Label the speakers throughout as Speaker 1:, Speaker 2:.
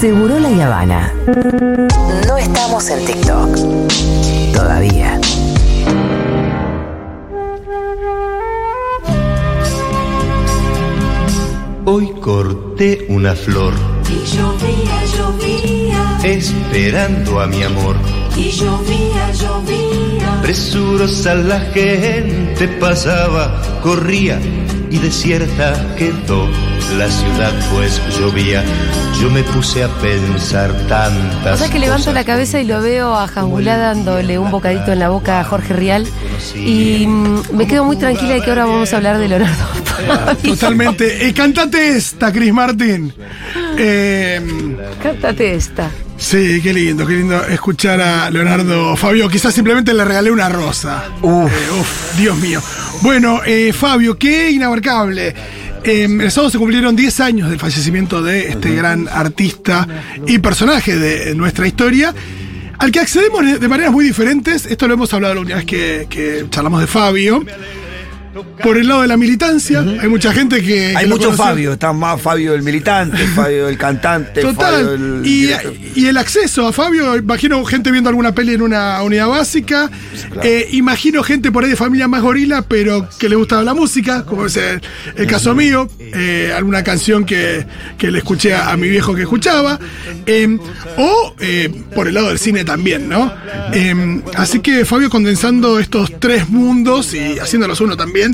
Speaker 1: Seguro la Habana. No estamos en TikTok. Todavía.
Speaker 2: Hoy corté una flor
Speaker 3: Y llovía, llovía,
Speaker 2: esperando a mi amor.
Speaker 3: y llovía, llovía.
Speaker 2: Presurosa la gente pasaba, corría y desierta quedó la ciudad pues llovía. Yo me puse a pensar tantas
Speaker 4: O sea que levanto la cabeza y lo veo a Jambulá dándole un bocadito en la boca a Jorge Rial. Y mm, me quedo muy tranquila de que ahora vamos a hablar de Leonardo. Fabio.
Speaker 5: Totalmente. El cantante esta, Chris Martin. Eh,
Speaker 4: Cántate esta.
Speaker 5: sí, qué lindo, qué lindo escuchar a Leonardo Fabio. Quizás simplemente le regalé una rosa.
Speaker 6: Uf.
Speaker 5: Eh, uf, Dios mío. Bueno, eh, Fabio, qué inabarcable. Eh, el sábado se cumplieron 10 años del fallecimiento de este gran artista y personaje de nuestra historia, al que accedemos de maneras muy diferentes. Esto lo hemos hablado la última vez que, que charlamos de Fabio. Por el lado de la militancia, hay mucha gente que.
Speaker 6: Hay
Speaker 5: que lo
Speaker 6: mucho
Speaker 5: conoce.
Speaker 6: Fabio, está más Fabio el militante, Fabio el cantante, Fabio
Speaker 5: Total.
Speaker 6: el
Speaker 5: Y, el acceso a Fabio, imagino gente viendo alguna peli en una unidad básica. Eh, imagino gente por ahí de familia más gorila, pero que le gustaba la música, como es el, el caso mío. eh, alguna canción que, que le escuché a, a mi viejo que escuchaba. eh, o eh, por el lado del cine también, ¿no? Eh, así que Fabio condensando estos tres mundos y haciéndolos uno también,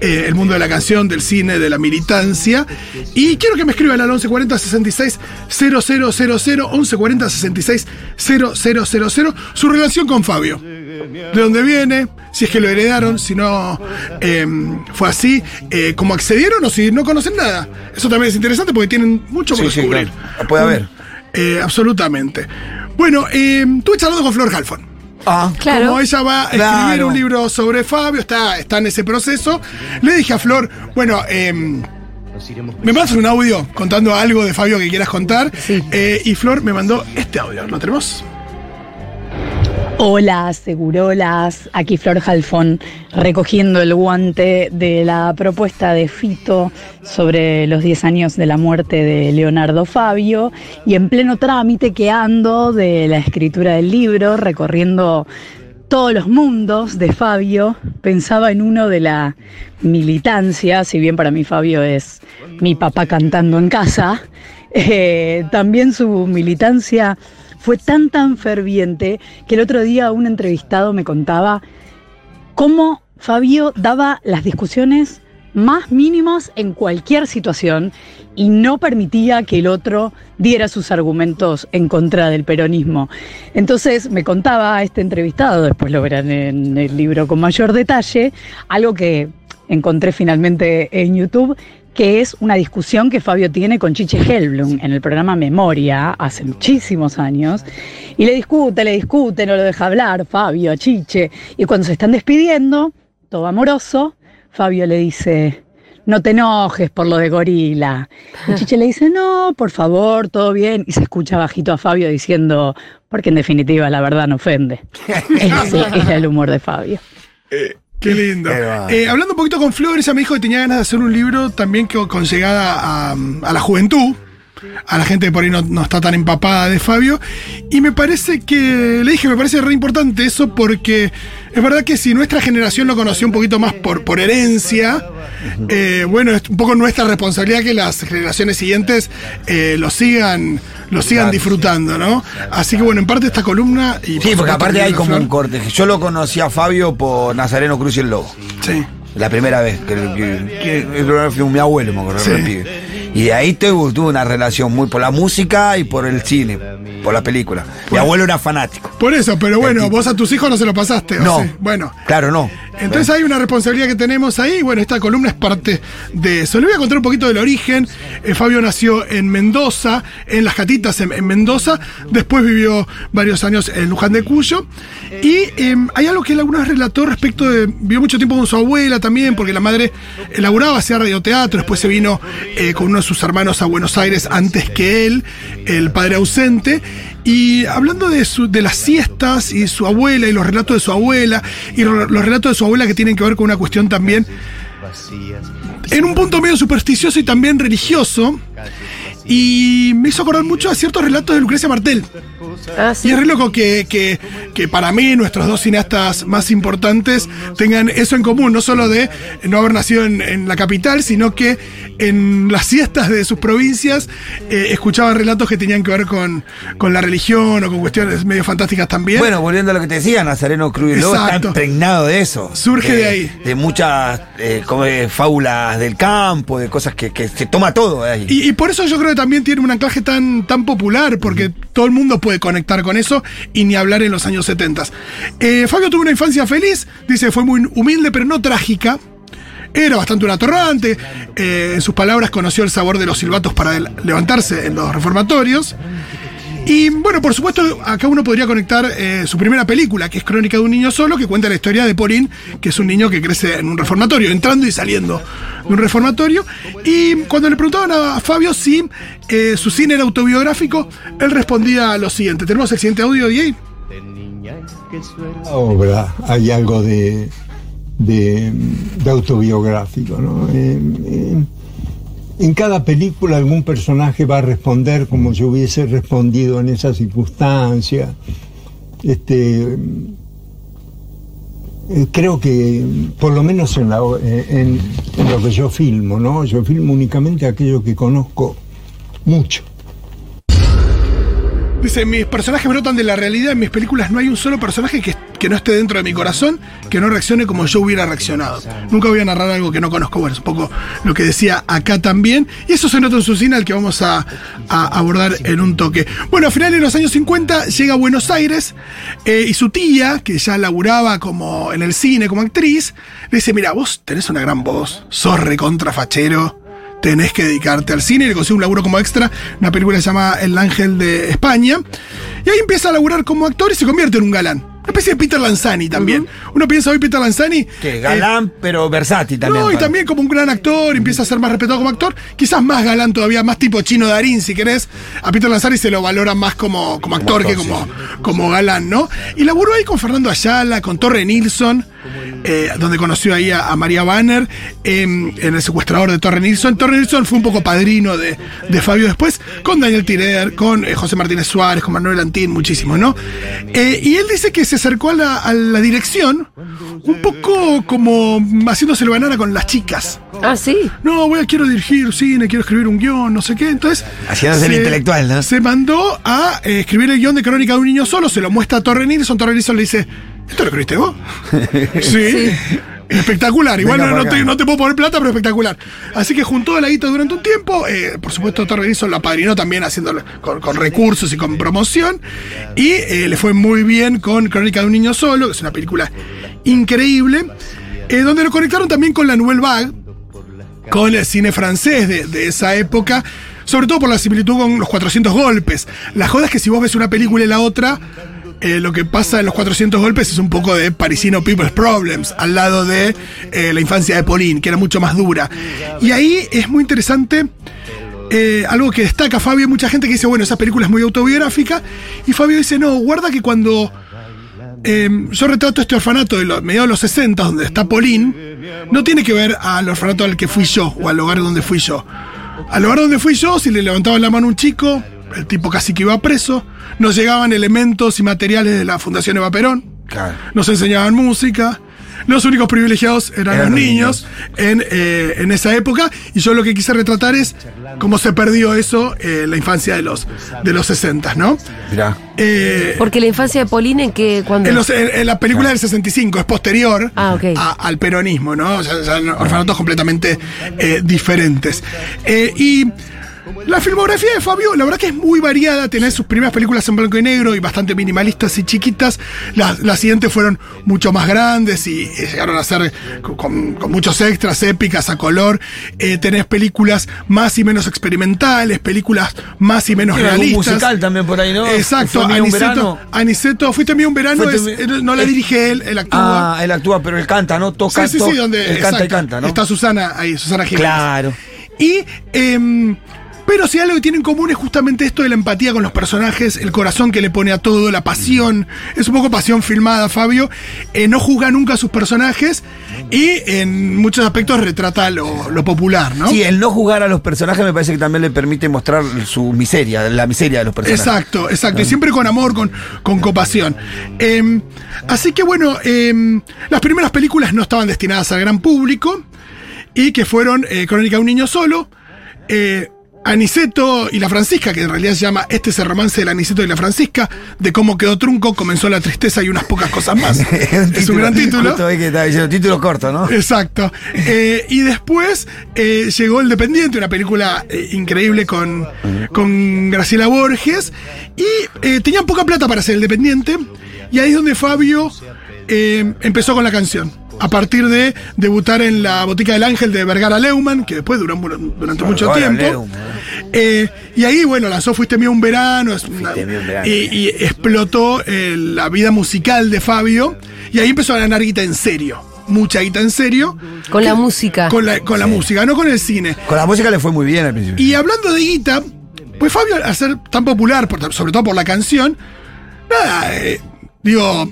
Speaker 5: eh, el mundo de la canción, del cine, de la militancia. Y quiero que me escriban al 1140 66 000, 1140 66 000, su relación con Fabio. De dónde viene, si es que lo heredaron, si no eh, fue así, eh, cómo accedieron o si no conocen nada. Eso también es interesante porque tienen mucho por
Speaker 6: Sí, sí,
Speaker 5: descubrir.
Speaker 6: claro. Puede haber.
Speaker 5: Eh, absolutamente. Bueno, estuve charlando con Flor Halfon.
Speaker 6: Ah,
Speaker 4: Claro.
Speaker 5: Como ella va a escribir
Speaker 6: Claro.
Speaker 5: un libro sobre Fabio, está, está en ese proceso, le dije a Flor, bueno, eh, me mandas un audio contando algo de Fabio que quieras contar.
Speaker 4: Sí.
Speaker 5: Eh, y Flor me mandó este audio. ¿Lo tenemos?
Speaker 7: Hola, segurolas. Aquí Flor Jalfón recogiendo el guante de la propuesta de Fito sobre los 10 años de la muerte de Leonardo Fabio y en pleno trámite que ando de la escritura del libro, recorriendo todos los mundos de Fabio, pensaba en uno de la militancia, si bien para mí Fabio es mi papá cantando en casa, eh, también su militancia fue tan tan ferviente que el otro día un entrevistado me contaba cómo Fabio daba las discusiones más mínimas en cualquier situación y no permitía que el otro diera sus argumentos en contra del peronismo. Entonces me contaba este entrevistado, después lo verán en el libro con mayor detalle, algo que encontré finalmente en YouTube, que es una discusión que Fabio tiene con Chiche Helblum en el programa Memoria hace muchísimos años. Y le discute, le discute, no lo deja hablar Fabio a Chiche. Y cuando se están despidiendo, todo amoroso, Fabio le dice, no te enojes por lo de gorila. Y Chiche le dice, no, por favor, todo bien. Y se escucha bajito a Fabio diciendo, porque en definitiva la verdad no ofende. Ese era el humor de Fabio.
Speaker 5: Qué lindo. Eh, hablando un poquito con Flor, ella me dijo que tenía ganas de hacer un libro también que, con llegada a, a la juventud, a la gente que por ahí no, no está tan empapada de Fabio. Y me parece que, le dije, me parece re importante eso porque es verdad que si nuestra generación lo conoció un poquito más por, por herencia, eh, bueno, es un poco nuestra responsabilidad que las generaciones siguientes eh, lo sigan, lo sigan disfrutando, ¿no? Así que bueno, en parte esta columna... Y
Speaker 6: Sí,
Speaker 5: por
Speaker 6: porque aparte hay como un corte. Yo lo conocí a Fabio por Nazareno Cruz y el Lobo.
Speaker 5: Sí.
Speaker 6: La primera vez que, el fue mi abuelo, me acuerdo,
Speaker 5: Sí.
Speaker 6: Y de ahí tuve, tuve una relación muy por la música y por el cine, por la película. Mi abuelo era fanático.
Speaker 5: Por eso, pero bueno, vos a tus hijos no se lo pasaste. ¿o
Speaker 6: No.
Speaker 5: sí? Bueno.
Speaker 6: Claro, no.
Speaker 5: Entonces hay una responsabilidad que tenemos ahí. Bueno, esta columna es parte de eso. Le voy a contar un poquito del origen. Eh, Fabio nació en Mendoza, en Las Catitas, en, en Mendoza. Después vivió varios años en Luján de Cuyo. Y eh, hay algo que él alguna vez relató respecto de. Vivió mucho tiempo con su abuela también, porque la madre elaboraba, hacía radioteatro. Después se vino eh, con uno de sus hermanos a Buenos Aires antes que él, el padre ausente. Y hablando de, de las siestas y su abuela y los relatos de su abuela y los relatos de su abuela que tienen que ver con una cuestión también en un punto medio supersticioso y también religioso. Y me hizo acordar mucho a ciertos relatos de Lucrecia Martel.
Speaker 4: Ah, sí.
Speaker 5: Y es re loco que, que- que para mí nuestros dos cineastas más importantes tengan eso en común, no solo de no haber nacido en, en la capital, sino que en las siestas de sus provincias eh, escuchaban relatos que tenían que ver con, con la religión o con cuestiones medio fantásticas también.
Speaker 6: Bueno, volviendo a lo que te decía, Nazareno Cruz está impregnado de eso.
Speaker 5: Surge de ahí.
Speaker 6: De muchas eh, como, eh, fábulas del campo, de cosas que, que se toma todo de ahí.
Speaker 5: Y, y por eso yo creo que también tiene un anclaje tan, tan popular, porque todo el mundo puede conectar con eso y ni hablar en los años 70. Eh, Fabio tuvo una infancia feliz, dice fue muy humilde pero no trágica. Era bastante un atorrante. eh, en sus palabras conoció el sabor de los silbatos para levantarse en los reformatorios. Y bueno, por supuesto, acá uno podría conectar eh, su primera película, que es Crónica de un niño solo, que cuenta la historia de Pauline, que es un niño que crece en un reformatorio, entrando y saliendo de un reformatorio. Y cuando le preguntaban a Fabio si eh, su cine era autobiográfico, él respondía lo siguiente. Tenemos el siguiente audio, DJ.
Speaker 8: obra hay algo de, de, de autobiográfico. ¿no? En, en- cada película algún personaje va a responder como si hubiese respondido en esa circunstancia. Este, eh, creo que, por lo menos eh, en lo que yo filmo, ¿no? yo filmo únicamente aquello que conozco mucho.
Speaker 5: Dice, mis personajes brotan de la realidad, en mis películas no hay un solo personaje que, que no esté dentro de mi corazón, que no reaccione como yo hubiera reaccionado. Nunca voy a narrar algo que no conozco. Bueno, es un poco lo que decía acá también. Y eso se nota en su cine, al que vamos a, abordar en un toque. Bueno, a finales de los años 50 llega a Buenos Aires eh, y su tía, que ya laburaba como en el cine como actriz, le dice, mira, vos tenés una gran voz, sos recontrafachero tenés que dedicarte al cine y le consigue un laburo como extra, una película que se llama El Ángel de España. Y ahí empieza a laburar como actor y se convierte en un galán. Una especie de Peter Lanzani también. Uno piensa hoy Peter Lanzani.
Speaker 6: Que
Speaker 5: eh,
Speaker 6: galán, pero versátil también.
Speaker 5: no, y también como un gran actor, empieza a ser más respetado como actor, quizás más galán todavía, más tipo Chino Darín, si querés. A Peter Lanzani se lo valora más como, como actor que
Speaker 6: sí,
Speaker 5: como, como galán, ¿no? Y laburó ahí con Fernando Ayala, con Torre Nilsson, eh, donde conoció ahí a, a María Banner, em, en El secuestrador de Torre Nilsson. Torre Nilsson fue un poco padrino de, de Fabio después, con Daniel Tirer, con eh, José Martínez Suárez, con Manuel Antín, muchísimo, ¿no? Eh, y él dice que se acercó a la, a la dirección un poco como haciéndose el banana con las chicas.
Speaker 4: Ah, sí.
Speaker 5: No, voy a, quiero dirigir cine, quiero escribir un guion, no sé qué. Entonces.
Speaker 6: Haciéndose el intelectual, ¿no?
Speaker 5: Se mandó a eh, escribir el guion de Crónica de un niño solo, se lo muestra a Torre Nilsson. Torre Nilsson le dice: ¿Esto lo escribiste vos? sí. Espectacular, igual
Speaker 6: Venga
Speaker 5: no, te, no te puedo poner plata, pero espectacular. Así que juntó la guita durante un tiempo. eh, por supuesto, Torre Nilsson lo apadrinó también haciéndolo con, con recursos y con promoción. Y eh, le fue muy bien con Crónica de un niño solo, que es una película increíble. eh, donde lo conectaron también con la Nouvelle Vague, con el cine francés de, de esa época, sobre todo por la similitud con los 400 golpes. La joda es que si vos ves una película y la otra, eh, lo que pasa en los 400 golpes es un poco de parisino People's Problems, al lado de eh, la infancia de Pauline, que era mucho más dura. Y ahí es muy interesante. eh, algo que destaca Fabio, mucha gente que dice, bueno, esa película es muy autobiográfica, y Fabio dice, no, guarda que cuando yo retrato este orfanato de los mediados de los 60, donde está Pauline, no tiene que ver al orfanato al que fui yo o al lugar donde fui yo. Al lugar donde fui yo, si le levantaban la mano a un chico, el tipo casi que iba preso, nos llegaban elementos y materiales de la Fundación Eva Perón,
Speaker 6: Claro.
Speaker 5: nos enseñaban música. Los únicos privilegiados eran,
Speaker 6: Eran
Speaker 5: los niños, En, eh, en esa época. Y yo lo que quise retratar es cómo se perdió eso eh, en la infancia de los, de los 60, ¿no?
Speaker 6: Mirá.
Speaker 5: Eh,
Speaker 4: Porque la infancia de Pauline, en que cuando.
Speaker 5: en, los- en- en la película del 65 es posterior
Speaker 4: Ah,
Speaker 5: a- al peronismo, ¿no? O sea, orfanatos completamente eh, diferentes. Eh, y la filmografía de Fabio, la verdad que es muy variada. Tenés sus primeras películas en blanco y negro y bastante minimalistas y chiquitas. Las, las siguientes fueron mucho más grandes y eh, llegaron a ser con, con- muchos extras, épicas, a color. Eh, tenés películas más y menos experimentales, películas más y menos realistas.
Speaker 6: musical también por ahí, ¿no?
Speaker 5: Exacto, Aniceto. Aniceto, fuiste mío un verano, es- él- no la
Speaker 6: eh,
Speaker 5: dirige él, él actúa.
Speaker 6: Ah, él actúa, pero él canta, ¿no? Toca,
Speaker 5: sí, sí, sí, donde
Speaker 6: él canta y canta, ¿no?
Speaker 5: está Susana ahí, Susana Jiménez.
Speaker 6: Claro.
Speaker 5: Y em, Pero si algo que tienen en común es justamente esto de la empatía con los personajes, el corazón que le pone a todo, la pasión. Es un poco pasión filmada, Fabio. Eh, no juzga nunca a sus personajes y en muchos aspectos retrata lo, lo popular, ¿no?
Speaker 6: Sí, el no jugar a los personajes me parece que también le permite mostrar su miseria, la miseria de los personajes.
Speaker 5: Exacto, exacto. Y siempre con amor, con, con compasión. Eh, así que bueno, eh, las primeras películas no estaban destinadas al gran público y que fueron eh, Crónica de un niño solo, eh, Aniceto y la Francisca, que en realidad se llama Este es el romance del Aniceto y la Francisca, de cómo quedó trunco, comenzó la tristeza y unas pocas cosas más. es un gran título.
Speaker 6: Que estaba diciendo, título corto, ¿no?
Speaker 5: Exacto. Eh, y después eh, llegó El Dependiente, una película eh, increíble con, con Graciela Borges. Y tenían poca plata para hacer El Dependiente. Y ahí es donde Fabio empezó con la canción. A partir de debutar en la Botica del Ángel de Vergara Leumann, que después duró durante mucho
Speaker 6: Vergara
Speaker 5: tiempo.
Speaker 6: Leumann.
Speaker 5: Eh, y ahí, bueno, lanzó Fuiste mío un verano. es una-
Speaker 6: mío un verano.
Speaker 5: y, y explotó eh, la vida musical de Fabio. Y ahí empezó a ganar guita en serio. Mucha guita en serio.
Speaker 4: Con la música.
Speaker 5: Con la, con la música, no con el cine.
Speaker 6: Con la música le fue muy bien al principio.
Speaker 5: Y hablando de guita, pues Fabio, al ser tan popular, por- sobre todo por la canción, nada, eh, digo,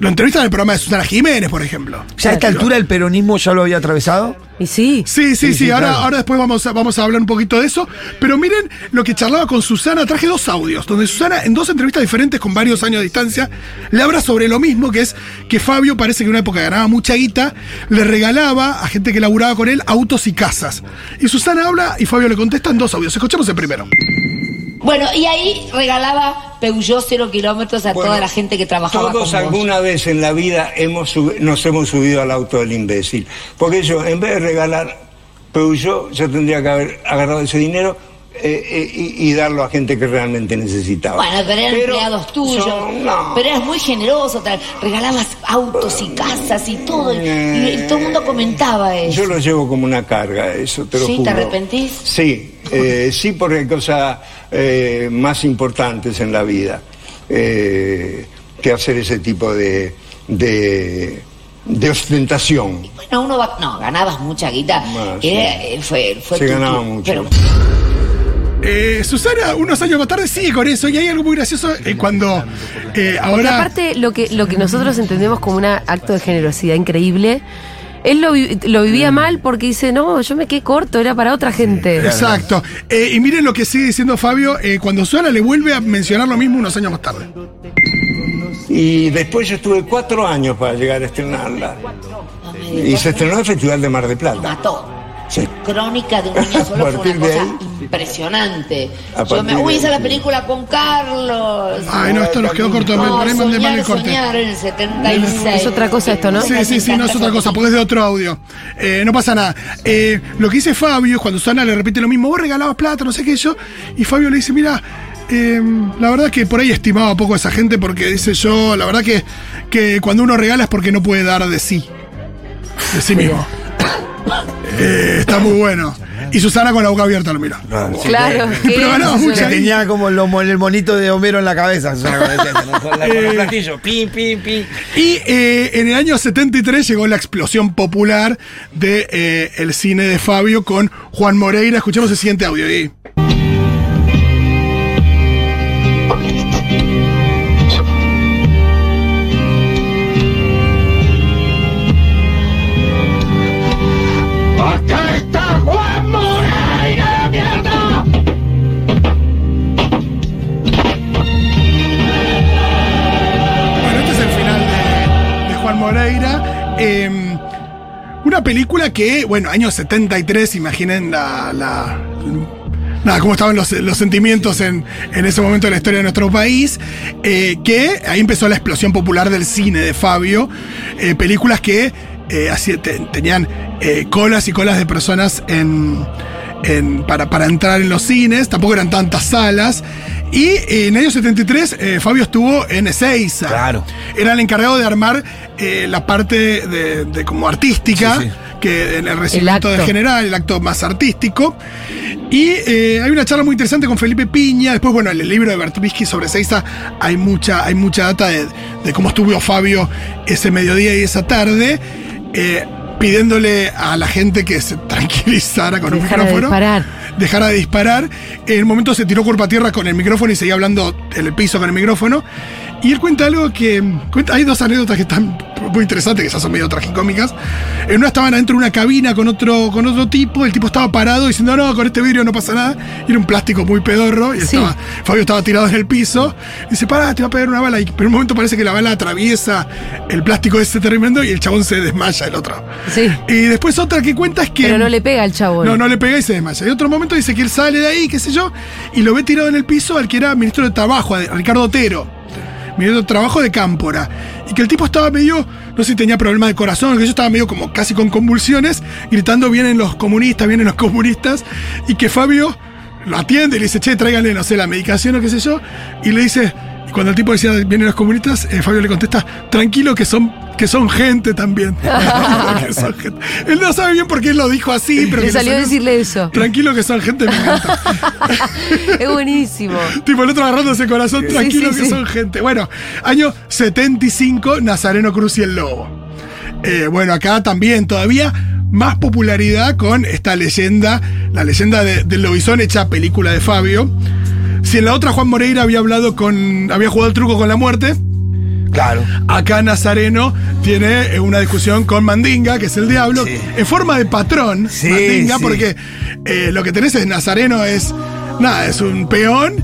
Speaker 5: lo entrevistan en el programa de Susana Jiménez, por ejemplo.
Speaker 6: ¿Ya a esta altura el peronismo ya lo había atravesado?
Speaker 4: Y sí.
Speaker 5: Sí, sí, sí,
Speaker 6: Sí, sí,
Speaker 5: ahora,
Speaker 6: claro.
Speaker 5: ahora después vamos a, vamos a hablar un poquito de eso. Pero miren lo que charlaba con Susana, traje dos audios, donde Susana, en dos entrevistas diferentes con varios años de distancia, le habla sobre lo mismo, que es que Fabio parece que en una época ganaba mucha guita, le regalaba a gente que laburaba con él autos y casas. Y Susana habla y Fabio le contesta en dos audios. Escuchemos el primero.
Speaker 9: Bueno, y ahí regalaba Peugeot cero kilómetros a
Speaker 8: Bueno,
Speaker 9: toda la gente que trabajaba
Speaker 8: Todos
Speaker 9: con vos.
Speaker 8: alguna vez en la vida hemos nos hemos subido al auto del imbécil. Porque yo, en vez de regalar Peugeot, yo tendría que haber agarrado ese dinero eh, eh, y, y darlo a gente que realmente necesitaba.
Speaker 9: Bueno, pero eran empleados tuyos.
Speaker 8: son- no.
Speaker 9: Pero eras muy generoso. Regalabas autos y casas y todo. y- y, todo el mundo comentaba eso.
Speaker 8: Yo lo llevo como una carga, eso, te lo
Speaker 9: ¿Sí? ¿Te arrepentís?
Speaker 8: Sí, eh, sí, porque hay cosas eh, más importantes en la vida eh, que hacer ese tipo de, de, de ostentación.
Speaker 9: Bueno, uno va... No, ganabas mucha guita. Era-
Speaker 8: sí.
Speaker 9: eh, fue, fue
Speaker 8: Se
Speaker 9: tu-
Speaker 8: ganaba
Speaker 9: tu-
Speaker 8: mucho.
Speaker 9: Pero
Speaker 5: Eh, Susana, unos años más tarde, sigue con eso. Y hay algo muy gracioso eh, cuando eh,
Speaker 4: Porque
Speaker 5: ahora.
Speaker 4: aparte, lo que, lo que nosotros entendemos como un acto de generosidad increíble, él lo, vi- lo vivía mal porque dice, no, yo me quedé corto, era para otra gente.
Speaker 5: Exacto. Eh, y miren lo que sigue diciendo Fabio eh, cuando Susana le vuelve a mencionar lo mismo unos años más tarde.
Speaker 8: Y después yo estuve cuatro años para llegar a estrenarla. Y se estrenó en el Festival de Mar de Plata.
Speaker 9: mató.
Speaker 8: Sí.
Speaker 9: Crónica de un niño
Speaker 8: A
Speaker 9: solo fue una cosa
Speaker 8: ahí-
Speaker 9: impresionante.
Speaker 8: A
Speaker 9: Yo me
Speaker 8: de
Speaker 9: hice la película con Carlos.
Speaker 5: Ay, no, esto nos quedó corto. me-
Speaker 9: No,
Speaker 5: por ahí mandé mal el
Speaker 9: soñar,
Speaker 5: corte.
Speaker 9: soñar en el 76.
Speaker 4: Es otra cosa esto, ¿no?
Speaker 5: Sí, sí, sí, no es otra cosa, porque es de otro audio. Eh, no pasa nada. Eh, lo que dice Fabio es cuando Susana le repite lo mismo, vos regalabas plata, no sé qué yo, y Fabio le dice, mira, eh, la verdad que por ahí estimaba poco a esa gente porque dice yo, la verdad que, que cuando uno regala es porque no puede dar de sí. De sí mismo. Eh, está muy bueno. Y Susana con la boca abierta lo mira.
Speaker 4: Claro, que
Speaker 5: Pero ganaba mucha
Speaker 6: tenía como lo- el monito de Homero en la cabeza. Susana, con el- con la- con
Speaker 5: Eh,
Speaker 6: el platillo. Pim, pim, pim.
Speaker 5: Y eh, en el año 73 llegó la explosión popular de eh, el cine de Fabio con Juan Moreira. Escuchemos el siguiente audio. Película que, bueno, años 73, imaginen la. la- Nada, cómo estaban los, los sentimientos en, en ese momento de la historia de nuestro país. eh, que ahí empezó la explosión popular del cine de Fabio. eh, películas que eh, tenían eh, colas y colas de personas en, en- para, para entrar en los cines, tampoco eran tantas salas. Y en el año 73 eh, Fabio estuvo en Ezeiza.
Speaker 6: Claro.
Speaker 5: Era el encargado de armar eh, la parte de, de como artística,
Speaker 6: Sí, sí.
Speaker 5: que en el recibimiento
Speaker 4: acto.
Speaker 5: del general, el acto más artístico. Y eh, hay una charla muy interesante con Felipe Piña. Después, bueno, en el libro de Bertvisky sobre Ezeiza hay mucha, hay mucha data de, de cómo estuvo Fabio ese mediodía y esa tarde. eh, pidiéndole a la gente que se tranquilizara con un
Speaker 4: Dejara de
Speaker 5: micrófono.
Speaker 4: disparar.
Speaker 5: dejara de disparar. En el momento se tiró cuerpo a tierra con el micrófono y seguía hablando en el piso con el micrófono. Y él cuenta algo que. cuenta- hay dos anécdotas que están muy interesantes, que esas son medio tragicómicas. En una estaban adentro de una cabina con otro, con otro tipo, el tipo estaba parado diciendo, no, con este vidrio no pasa nada. Y era un plástico muy pedorro. Y
Speaker 4: Sí.
Speaker 5: estaba, Fabio estaba tirado en el piso. Y dice, pará, te va a pegar una bala. Y, pero en un momento parece que la bala atraviesa el plástico ese tremendo y el chabón se desmaya el otro.
Speaker 4: Sí.
Speaker 5: Y después otra que cuenta es que.
Speaker 4: Pero no le pega al chavo.
Speaker 5: No, no le pega y se desmaya. Y otro momento dice que él sale de ahí, qué sé yo, y lo ve tirado en el piso al que era ministro de Trabajo, a Ricardo Otero. De Trabajo de Cámpora. Y que el tipo estaba medio, no sé si tenía problemas de corazón, que yo estaba medio como casi con convulsiones, gritando vienen los comunistas, vienen los comunistas, y que Fabio lo atiende y le dice, che, tráiganle, no sé, la medicación o qué sé yo, y le dice, cuando el tipo decía, vienen los comunistas, eh, Fabio le contesta, tranquilo que son, que son gente también. Que son gente. Él no sabe bien por qué él lo dijo así, pero
Speaker 4: Le salió a decirle eso.
Speaker 5: Tranquilo que son gente, me encanta.
Speaker 4: Es buenísimo.
Speaker 5: tipo el otro agarrándose el corazón,
Speaker 4: Sí,
Speaker 5: tranquilo
Speaker 4: sí,
Speaker 5: que
Speaker 4: sí.
Speaker 5: son gente. Bueno, año 75, Nazareno Cruz y el Lobo. Eh, bueno, acá también todavía más popularidad con esta leyenda, la leyenda de- del lobizón hecha película de Fabio. Si en la otra Juan Moreira había hablado con. había jugado el truco con la muerte.
Speaker 6: Claro.
Speaker 5: Acá Nazareno tiene eh, una discusión con Mandinga, que es el diablo,
Speaker 6: Sí.
Speaker 5: en forma de patrón.
Speaker 6: Sí,
Speaker 5: Mandinga,
Speaker 6: sí.
Speaker 5: porque eh, lo que tenés es Nazareno es. Nada, es un peón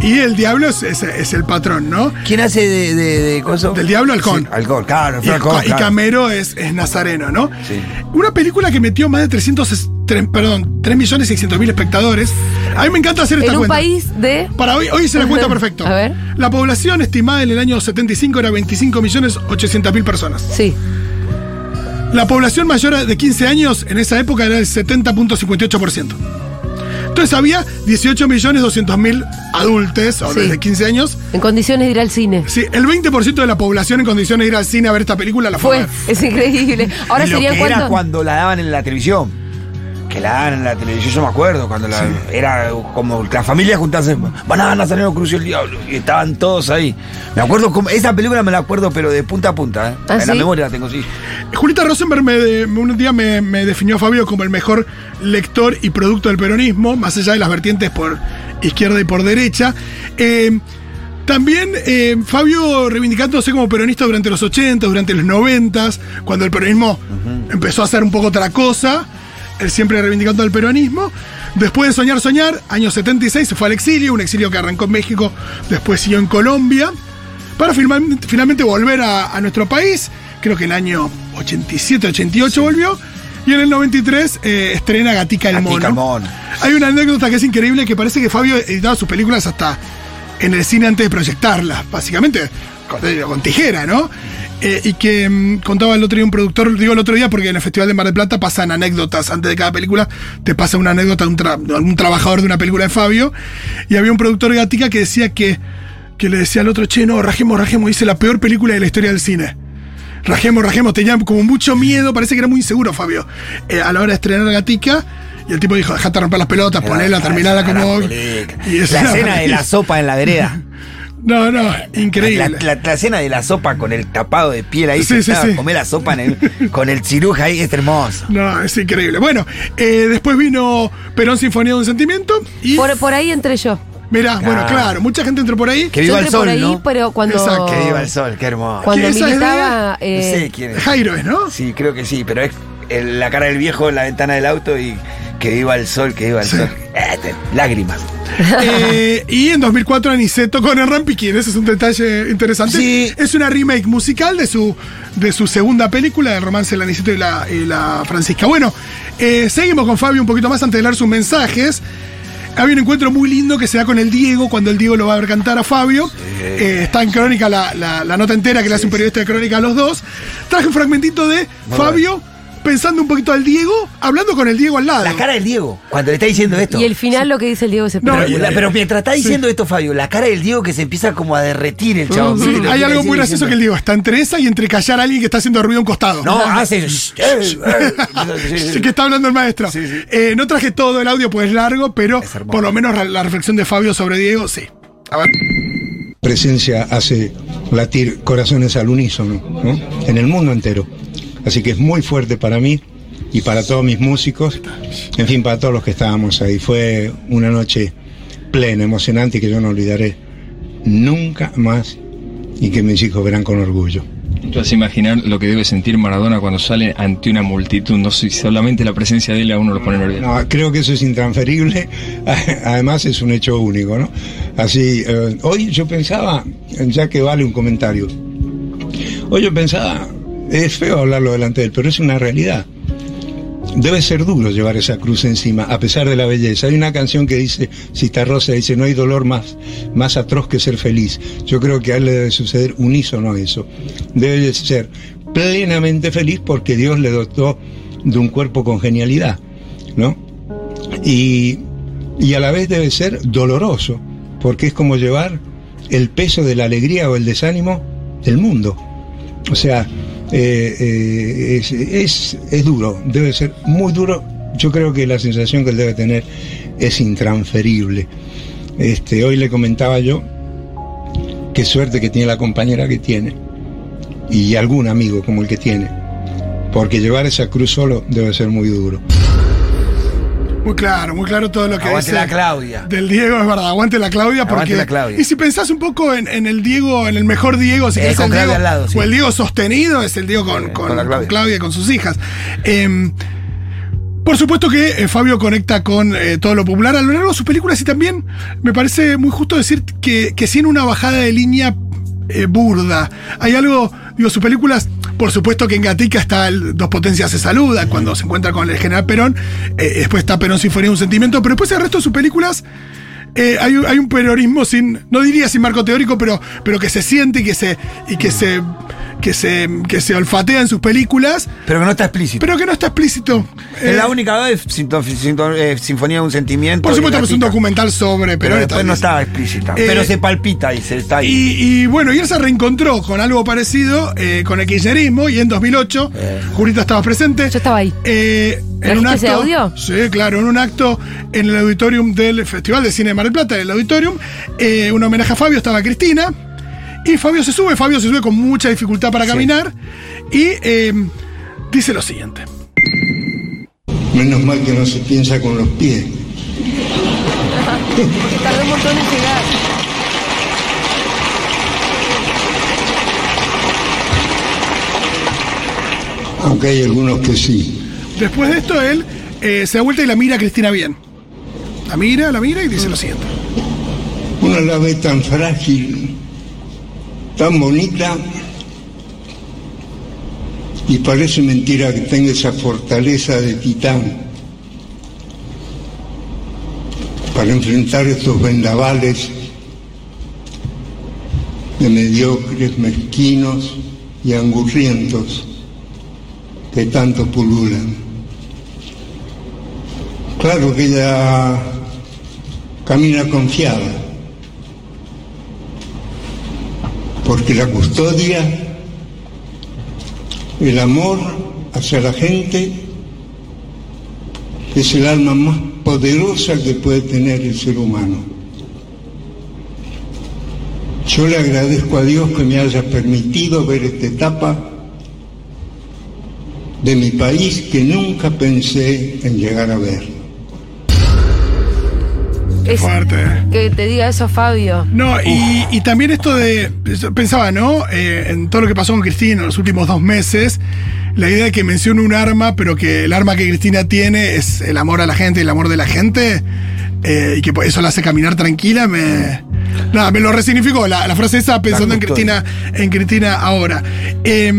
Speaker 5: y el diablo es, es- es el patrón, ¿no?
Speaker 6: ¿Quién hace de, de, de coso?
Speaker 5: Del diablo Halcón.
Speaker 6: Sí, Halcón, claro,
Speaker 5: Y,
Speaker 6: Halcón,
Speaker 5: y
Speaker 6: claro.
Speaker 5: Camero es, es Nazareno, ¿no?
Speaker 6: Sí.
Speaker 5: Una película que metió más de 300, tres- perdón, 3 millones 600 mil espectadores. A mí me encanta hacer esta
Speaker 4: En un
Speaker 5: cuenta.
Speaker 4: país de.
Speaker 5: Para hoy, hoy se la cuenta perfecto.
Speaker 4: A ver.
Speaker 5: La población estimada en el año 75 era 25 millones 800 mil personas.
Speaker 4: Sí.
Speaker 5: La población mayor de 15 años en esa época era el 70.58%. Entonces había 18 millones 200 mil adultos, o
Speaker 4: Sí.
Speaker 5: desde 15 años.
Speaker 4: En condiciones de ir al cine.
Speaker 5: Sí, el 20% de la población en condiciones de ir al cine a ver esta película la fue.
Speaker 4: Fue. Es increíble. Ahora
Speaker 6: Y lo
Speaker 4: sería cuánto.
Speaker 6: cuando la daban en la televisión. Que la en la televisión, yo me acuerdo, cuando la, era como la familia juntarse, van a Nazareno Cruz y el Diablo, y estaban todos ahí. Me acuerdo, como, esa película me la acuerdo, pero de punta a punta, ¿eh?
Speaker 4: ¿Ah,
Speaker 6: en la memoria la tengo, sí.
Speaker 5: Julita Rosenberg me un día me, me definió a Fabio como el mejor lector y producto del peronismo, más allá de las vertientes por izquierda y por derecha. Eh, también eh, Fabio reivindicándose como peronista durante los 80, durante los 90, cuando el peronismo empezó a hacer un poco otra cosa, él siempre reivindicando el peronismo. Después de Soñar, Soñar, año 76 se fue al exilio, un exilio que arrancó en México, después siguió en Colombia, para finalmente volver a, a nuestro país. Creo que el año 87, 88 volvió. Y en el 93 eh, estrena Gatica el Mono.
Speaker 6: Mono.
Speaker 5: Hay una anécdota que es increíble, que parece que Fabio editaba sus películas hasta en el cine antes de proyectarlas, básicamente con, eh, con tijera, ¿no? Eh, y que mm, contaba el otro día un productor, digo el otro día porque en el Festival de Mar del Plata pasan anécdotas antes de cada película, te pasa una anécdota de un, tra- de algún trabajador de una película de Fabio, y había un productor de Gatica que decía que, que le decía al otro, che, no, rajemos, rajemos, dice la peor película de la historia del cine. Rajemos, rajemos, tenía como mucho miedo, parece que era muy inseguro Fabio, eh, a la hora de estrenar Gatica. Y el tipo dijo, dejate romper las pelotas, ponela, terminala como... y
Speaker 6: La escena de la sopa en la vereda.
Speaker 5: No, no, increíble.
Speaker 6: La, la- la escena de la sopa con el tapado de piel ahí,
Speaker 5: Sí, sí, sí.
Speaker 6: comer la sopa en el- con el ciruja ahí, es hermoso.
Speaker 5: No, es increíble. Bueno, eh, después vino Perón Sinfonía de un Sentimiento y...
Speaker 4: Por, por ahí entré yo.
Speaker 5: Mirá, bueno,
Speaker 6: Claro.
Speaker 5: mucha gente entró por ahí.
Speaker 6: Que
Speaker 4: Yo
Speaker 6: viva el
Speaker 4: entré por
Speaker 6: sol,
Speaker 4: ahí,
Speaker 6: ¿no?
Speaker 4: pero cuando.
Speaker 5: Exacto.
Speaker 6: Que viva el sol, qué hermoso.
Speaker 4: Cuando militaba.
Speaker 6: No
Speaker 4: eh,
Speaker 6: sé quién es.
Speaker 5: Jairo es, ¿no?
Speaker 6: Sí, creo que sí, pero es el- la cara del viejo en la ventana del auto y que viva el sol, que viva el
Speaker 5: Sí.
Speaker 6: sol. Eh, lágrimas.
Speaker 5: Eh, y en 2004 Aniceto con el Rampiquín, ese es un detalle interesante.
Speaker 6: Sí.
Speaker 5: Es una remake musical de su, de su segunda película, del romance del Aniceto y la, y la Francisca. Bueno, eh, seguimos con Fabio un poquito más antes de leer sus mensajes. Había un encuentro muy lindo que se da con el Diego, cuando el Diego lo va a ver cantar a Fabio. Eh, está en crónica la, la- la nota entera que le hace un periodista de crónica a los dos. Traje un fragmentito de Fabio pensando un poquito al Diego, hablando con el Diego al lado.
Speaker 6: La cara del Diego, cuando le está diciendo esto.
Speaker 4: Y el final, lo que dice el Diego es
Speaker 5: No,
Speaker 6: Pero, la- pero mientras está diciendo esto, Fabio, la cara del Diego que se empieza como a derretir el. ¿viste? Lo
Speaker 5: Hay algo muy gracioso que el Diego está entre esa y entre callar a alguien que está haciendo ruido a un costado.
Speaker 6: No, hace. sí, sí.
Speaker 5: Sí, que está hablando el maestro.
Speaker 6: Sí, sí.
Speaker 5: Eh, no traje todo el audio, pues es largo, pero
Speaker 6: Es
Speaker 5: por lo menos la- la reflexión de Fabio sobre Diego, sí. A ver.
Speaker 8: presencia hace latir corazones al unísono, ¿no? En el mundo entero. Así que es muy fuerte para mí y para todos mis músicos, en fin, para todos los que estábamos ahí. Fue una noche plena, emocionante y que yo no olvidaré nunca más y que mis hijos verán con orgullo.
Speaker 10: Entonces imaginar lo que debe sentir Maradona cuando sale ante una multitud, no sé si solamente la presencia de él a uno lo pone nervioso.
Speaker 8: No, creo que eso es intransferible, además es un hecho único, ¿no? Así, eh, hoy yo pensaba, ya que vale un comentario, hoy yo pensaba, es feo hablarlo delante de él, pero es una realidad. Debe ser duro llevar esa cruz encima, a pesar de la belleza. Hay una canción que dice, Cita Rosa dice, no hay dolor más, más atroz que ser feliz. Yo creo que a él le debe suceder unísono eso. Debe de ser plenamente feliz porque Dios le dotó de un cuerpo con genialidad, ¿no? Y, y a la vez debe ser doloroso, porque es como llevar el peso de la alegría o el desánimo del mundo. O sea, eh, eh, es, es, es duro, debe ser muy duro. Yo creo que la sensación que él debe tener es intransferible. Este, hoy le comentaba yo qué suerte que tiene la compañera que tiene y algún amigo como el que tiene, porque llevar esa cruz solo debe ser muy duro.
Speaker 5: Muy claro, muy claro todo lo que
Speaker 6: Aguante
Speaker 5: dice
Speaker 6: la Claudia.
Speaker 5: Del Diego, es verdad, aguante la Claudia.
Speaker 6: Aguante
Speaker 5: Porque,
Speaker 6: la Claudia.
Speaker 5: Y si pensás un poco en, en el Diego, en el mejor Diego, si
Speaker 6: Eh, con
Speaker 5: el
Speaker 6: Claudia
Speaker 5: Diego,
Speaker 6: al lado, sí.
Speaker 5: o el Diego sostenido, es el Diego con, con-
Speaker 6: con la Claudia.
Speaker 5: con Claudia y con sus hijas. Em, por supuesto que eh, Fabio conecta con eh, todo lo popular a lo largo de sus películas y también me parece muy justo decir que, que tiene una bajada de línea eh, burda. Hay algo, digo, sus películas, por supuesto que en Gatica está el Dos Potencias se saluda cuando se encuentra con el general Perón, eh, después está Perón Sinfonía un Sentimiento, pero después el resto de sus películas eh, hay, un- hay un peronismo sin, no diría sin marco teórico, pero, pero que se siente y que se, y que se, que se, que se olfatea en sus películas,
Speaker 6: Pero que no está explícito.
Speaker 5: pero que no está explícito.
Speaker 6: es
Speaker 5: Eh,
Speaker 6: la única vez eh, Sinfonía de un Sentimiento.
Speaker 5: Por supuesto, pues un
Speaker 6: Gatica.
Speaker 5: documental sobre
Speaker 6: Pero
Speaker 5: Perón.
Speaker 6: después no
Speaker 5: está
Speaker 6: estaba explícita.
Speaker 5: Eh,
Speaker 6: pero se palpita y se está ahí.
Speaker 5: Y, y bueno, y él se reencontró con algo parecido eh, con el kirchnerismo y en 2008,
Speaker 6: Eh.
Speaker 5: Julita estabas presente.
Speaker 4: Yo estaba ahí.
Speaker 5: Eh, en un
Speaker 4: ¿Trajiste
Speaker 5: acto,
Speaker 4: ese audio?
Speaker 5: Sí, claro, en un acto en el auditorium del Festival de Cine de Mar del Plata, el auditorium, eh, un homenaje a Fabio, estaba Cristina, y Fabio se sube, Fabio se sube con mucha dificultad para caminar, y eh, dice lo siguiente.
Speaker 8: Menos mal que no se piensa con los pies.
Speaker 4: Porque tardó un montón en llegar.
Speaker 8: Aunque hay algunos que sí.
Speaker 5: Después de esto, él eh, se da vuelta y la mira a Cristina bien. La mira, la mira y dice lo siguiente.
Speaker 8: Uno la tan frágil, tan bonita, y parece mentira que tenga esa fortaleza de titán para enfrentar estos vendavales de mediocres, mezquinos y angurrientos que tanto pululan. Claro que ella camina confiada, porque la custodia, el amor hacia la gente, es el alma más poderosa que puede tener el ser humano. Yo le agradezco a Dios que me haya permitido ver esta etapa de mi país que nunca pensé en llegar a ver.
Speaker 4: Es
Speaker 5: Fuerte.
Speaker 4: que te diga eso, Fabio.
Speaker 5: No, y, y también esto de. yo Pensaba, ¿no? Eh, en todo lo que pasó con Cristina en los últimos dos meses, la idea de que mencione un arma, pero que el arma que Cristina tiene es el amor a la gente y el amor de la gente, eh, y que por eso la hace caminar tranquila, me. Nada, me lo resignificó la, la frase esa pensando en. Cristina, en Cristina ahora. Eh,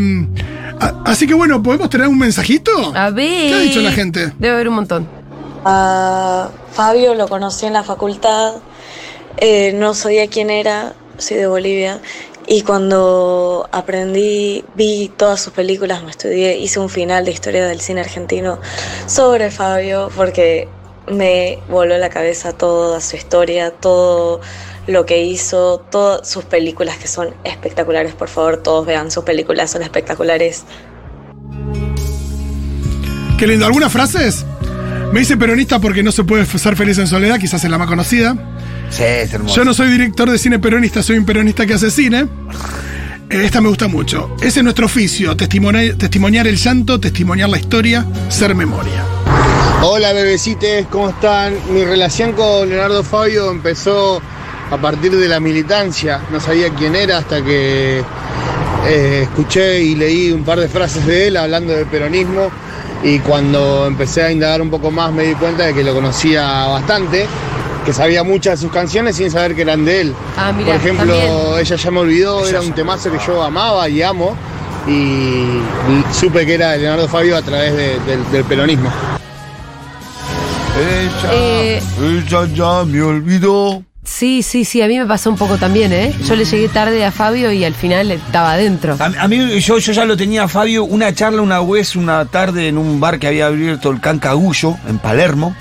Speaker 5: a- así que bueno, ¿podemos tener un mensajito?
Speaker 4: A ver.
Speaker 5: ¿Qué ha dicho la gente?
Speaker 4: Debe haber un montón.
Speaker 11: A Fabio lo conocí en la facultad, eh, no sabía quién era, soy de Bolivia, y cuando aprendí, vi todas sus películas, me estudié, hice un final de historia del cine argentino sobre Fabio, porque me voló la cabeza toda su historia, todo lo que hizo, todas sus películas que son espectaculares, por favor todos vean sus películas, son espectaculares.
Speaker 5: Qué lindo. ¿Algunas frases? Me dice peronista porque no se puede ser feliz en soledad, quizás es la más conocida.
Speaker 6: Sí, es hermoso.
Speaker 5: Yo no soy director de cine peronista, soy un peronista que hace cine. Eh, Esta me gusta mucho. Ese es nuestro oficio, testimoniar, testimoniar el llanto, testimoniar la historia, ser memoria.
Speaker 12: Hola bebecites, ¿cómo están? Mi relación con Leonardo Fabio empezó a partir de la militancia. No sabía quién era hasta que eh, escuché y leí un par de frases de él hablando del peronismo y cuando empecé a indagar un poco más me di cuenta de que lo conocía bastante, que sabía muchas de sus canciones sin saber que eran de él.
Speaker 4: Ah,
Speaker 12: Por ejemplo,
Speaker 4: también.
Speaker 12: Ella ya me olvidó, era un temazo que yo amaba y amo y supe que era de Leonardo Fabio a través de- del- del peronismo.
Speaker 6: Ella,
Speaker 4: Eh,
Speaker 6: ella ya me olvidó.
Speaker 4: Sí, sí, sí, a mí me pasó un poco también, ¿eh? Yo le llegué tarde a Fabio y al final estaba adentro.
Speaker 6: A, a mí, yo, yo ya lo tenía, Fabio, una charla una vez, una tarde en un bar que había abierto el Cancagullo, en Palermo.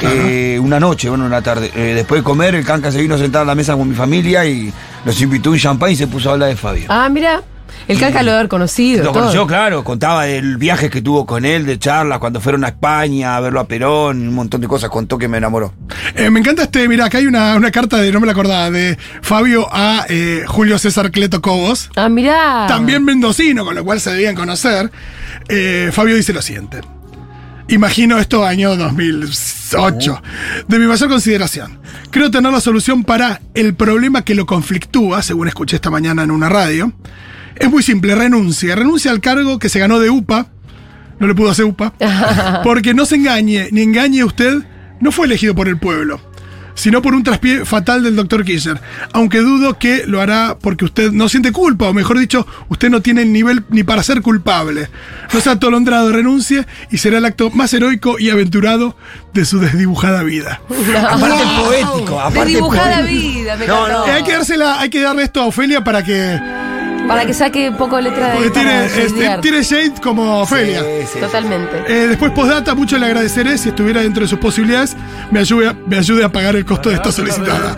Speaker 6: Eh, una noche, bueno, una tarde. Eh, después de comer, el Canca se vino a sentar a la mesa con mi familia y nos invitó un champán y se puso a hablar de Fabio.
Speaker 4: Ah, mira, el Canca lo debe haber conocido.
Speaker 6: Lo
Speaker 4: todo.
Speaker 6: conoció, claro, contaba del viaje que tuvo con él, de charlas, cuando fueron a España a verlo a Perón, un montón de cosas, contó que me enamoró.
Speaker 5: Eh, me encanta este, mira, acá hay una, una carta de, no me la acordaba, de Fabio a eh, Julio César Cleto Cobos.
Speaker 4: Ah, mirá.
Speaker 5: También mendocino, con lo cual se debían conocer. Eh, Fabio dice lo siguiente. Imagino esto año 2008. De mi mayor consideración. Creo tener la solución para el problema que lo conflictúa, según escuché esta mañana en una radio. Es muy simple, renuncia. Renuncia al cargo que se ganó de UPA. No le pudo hacer UPA. Porque no se engañe, ni engañe usted, no fue elegido por el pueblo, sino por un traspié fatal del doctor Kirchner. Aunque dudo que lo hará porque usted no siente culpa, o mejor dicho, usted no tiene el nivel ni para ser culpable. No sea atolondrado, renuncie y será el acto más heroico y aventurado de su desdibujada vida.
Speaker 6: Aparte poético, aparte
Speaker 4: Desdibujada
Speaker 6: poético.
Speaker 4: vida, me
Speaker 6: No,
Speaker 4: encantó.
Speaker 5: Eh, hay, que dársela, hay que darle esto a Ofelia para que.
Speaker 4: Para que saque un poco letra de
Speaker 5: Porque tiene, este, tiene shade como Ofelia.
Speaker 4: Totalmente.
Speaker 5: Eh, después, postdata, mucho le agradeceré si estuviera dentro de sus posibilidades, me ayude, a- me ayude a pagar el costo de esta solicitada.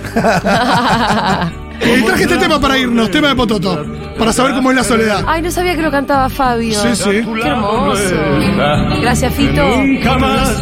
Speaker 5: Y traje este tema para irnos, tema de Pototo, para saber cómo es la soledad.
Speaker 4: Ay, no sabía que lo cantaba Fabio.
Speaker 5: Sí, sí.
Speaker 4: Qué hermoso. Gracias, Fito.
Speaker 2: Nunca más